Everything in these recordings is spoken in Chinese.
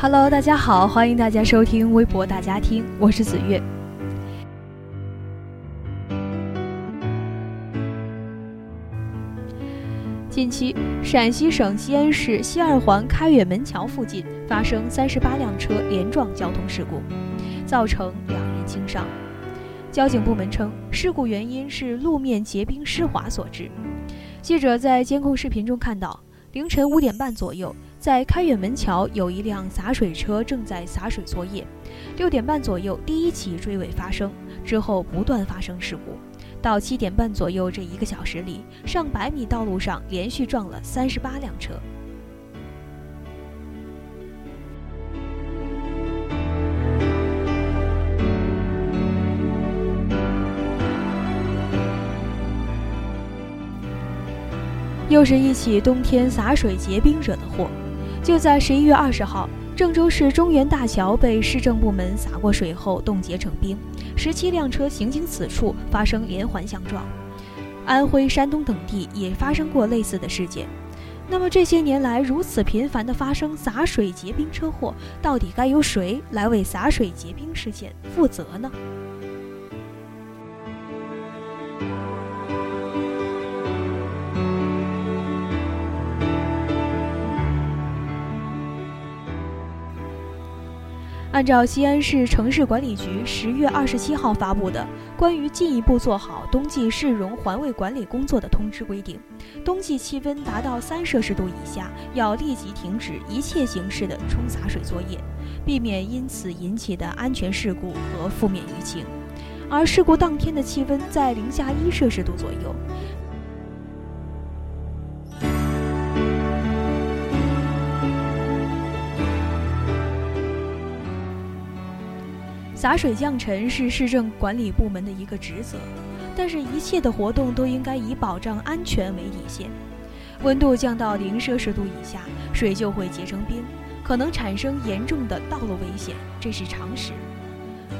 Hello，大家好，欢迎大家收听微博大家听，我是子月。近期，陕西省西安市西二环开远门桥附近发生三十八辆车连撞交通事故，造成两人轻伤。交警部门称，事故原因是路面结冰湿滑所致。记者在监控视频中看到，凌晨五点半左右。在开远门桥，有一辆洒水车正在洒水作业。六点半左右，第一起追尾发生，之后不断发生事故。到七点半左右，这一个小时里，上百米道路上连续撞了三十八辆车。又是一起冬天洒水结冰惹的祸。就在十一月二十号，郑州市中原大桥被市政部门洒过水后冻结成冰，十七辆车行经此处发生连环相撞。安徽、山东等地也发生过类似的事件。那么这些年来如此频繁的发生洒水结冰车祸，到底该由谁来为洒水结冰事件负责呢？按照西安市城市管理局十月二十七号发布的关于进一步做好冬季市容环卫管理工作的通知规定，冬季气温达到三摄氏度以下，要立即停止一切形式的冲洒水作业，避免因此引起的安全事故和负面舆情。而事故当天的气温在零下一摄氏度左右。洒水降尘是市政管理部门的一个职责，但是，一切的活动都应该以保障安全为底线。温度降到零摄氏度以下，水就会结成冰，可能产生严重的道路危险，这是常识。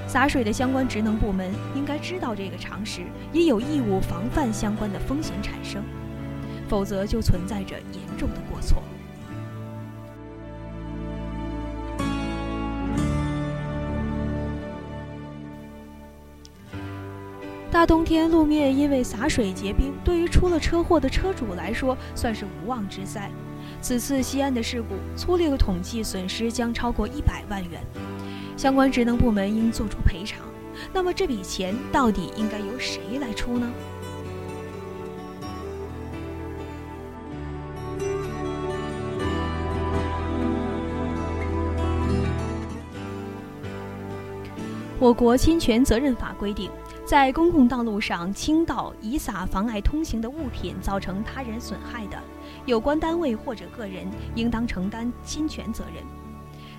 洒水的相关职能部门应该知道这个常识，也有义务防范相关的风险产生，否则就存在着严重的过错。大冬天路面因为洒水结冰，对于出了车祸的车主来说算是无妄之灾。此次西安的事故，粗略统计损失将超过一百万元，相关职能部门应做出赔偿。那么这笔钱到底应该由谁来出呢？我国侵权责任法规定。在公共道路上倾倒、遗撒妨碍通行的物品，造成他人损害的，有关单位或者个人应当承担侵权责任。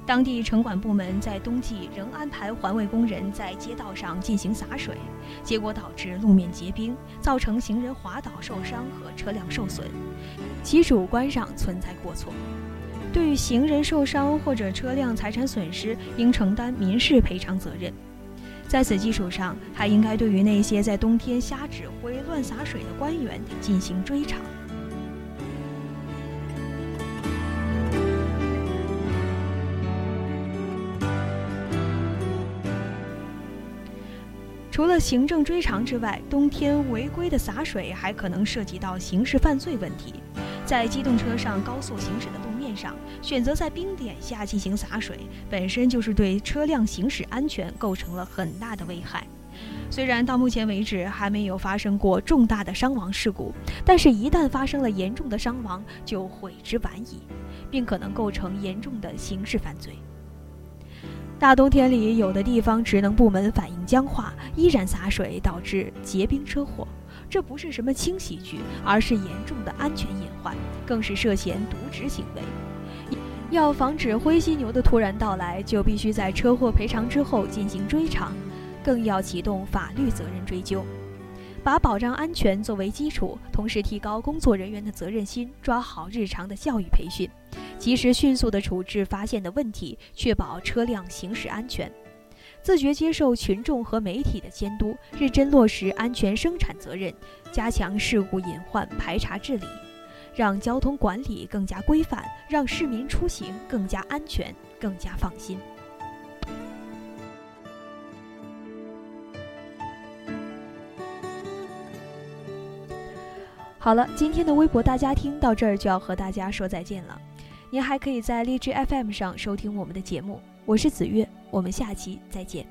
当地城管部门在冬季仍安排环卫工人在街道上进行洒水，结果导致路面结冰，造成行人滑倒受伤和车辆受损，其主观上存在过错。对于行人受伤或者车辆财产损失，应承担民事赔偿责任。在此基础上，还应该对于那些在冬天瞎指挥、乱洒水的官员进行追偿。除了行政追偿之外，冬天违规的洒水还可能涉及到刑事犯罪问题。在机动车上高速行驶的路面上，选择在冰点下进行洒水，本身就是对车辆行驶安全构成了很大的危害。虽然到目前为止还没有发生过重大的伤亡事故，但是一旦发生了严重的伤亡，就悔之晚矣，并可能构成严重的刑事犯罪。大冬天里，有的地方职能部门反应僵化，依然洒水，导致结冰车祸。这不是什么轻喜剧，而是严重的安全隐患，更是涉嫌渎职行为。要防止灰犀牛的突然到来，就必须在车祸赔偿之后进行追偿，更要启动法律责任追究。把保障安全作为基础，同时提高工作人员的责任心，抓好日常的教育培训，及时迅速地处置发现的问题，确保车辆行驶安全。自觉接受群众和媒体的监督，认真落实安全生产责任，加强事故隐患排查治理，让交通管理更加规范，让市民出行更加安全、更加放心。好了，今天的微博大家听到这儿就要和大家说再见了。您还可以在荔枝 FM 上收听我们的节目，我是子月，我们下期再见。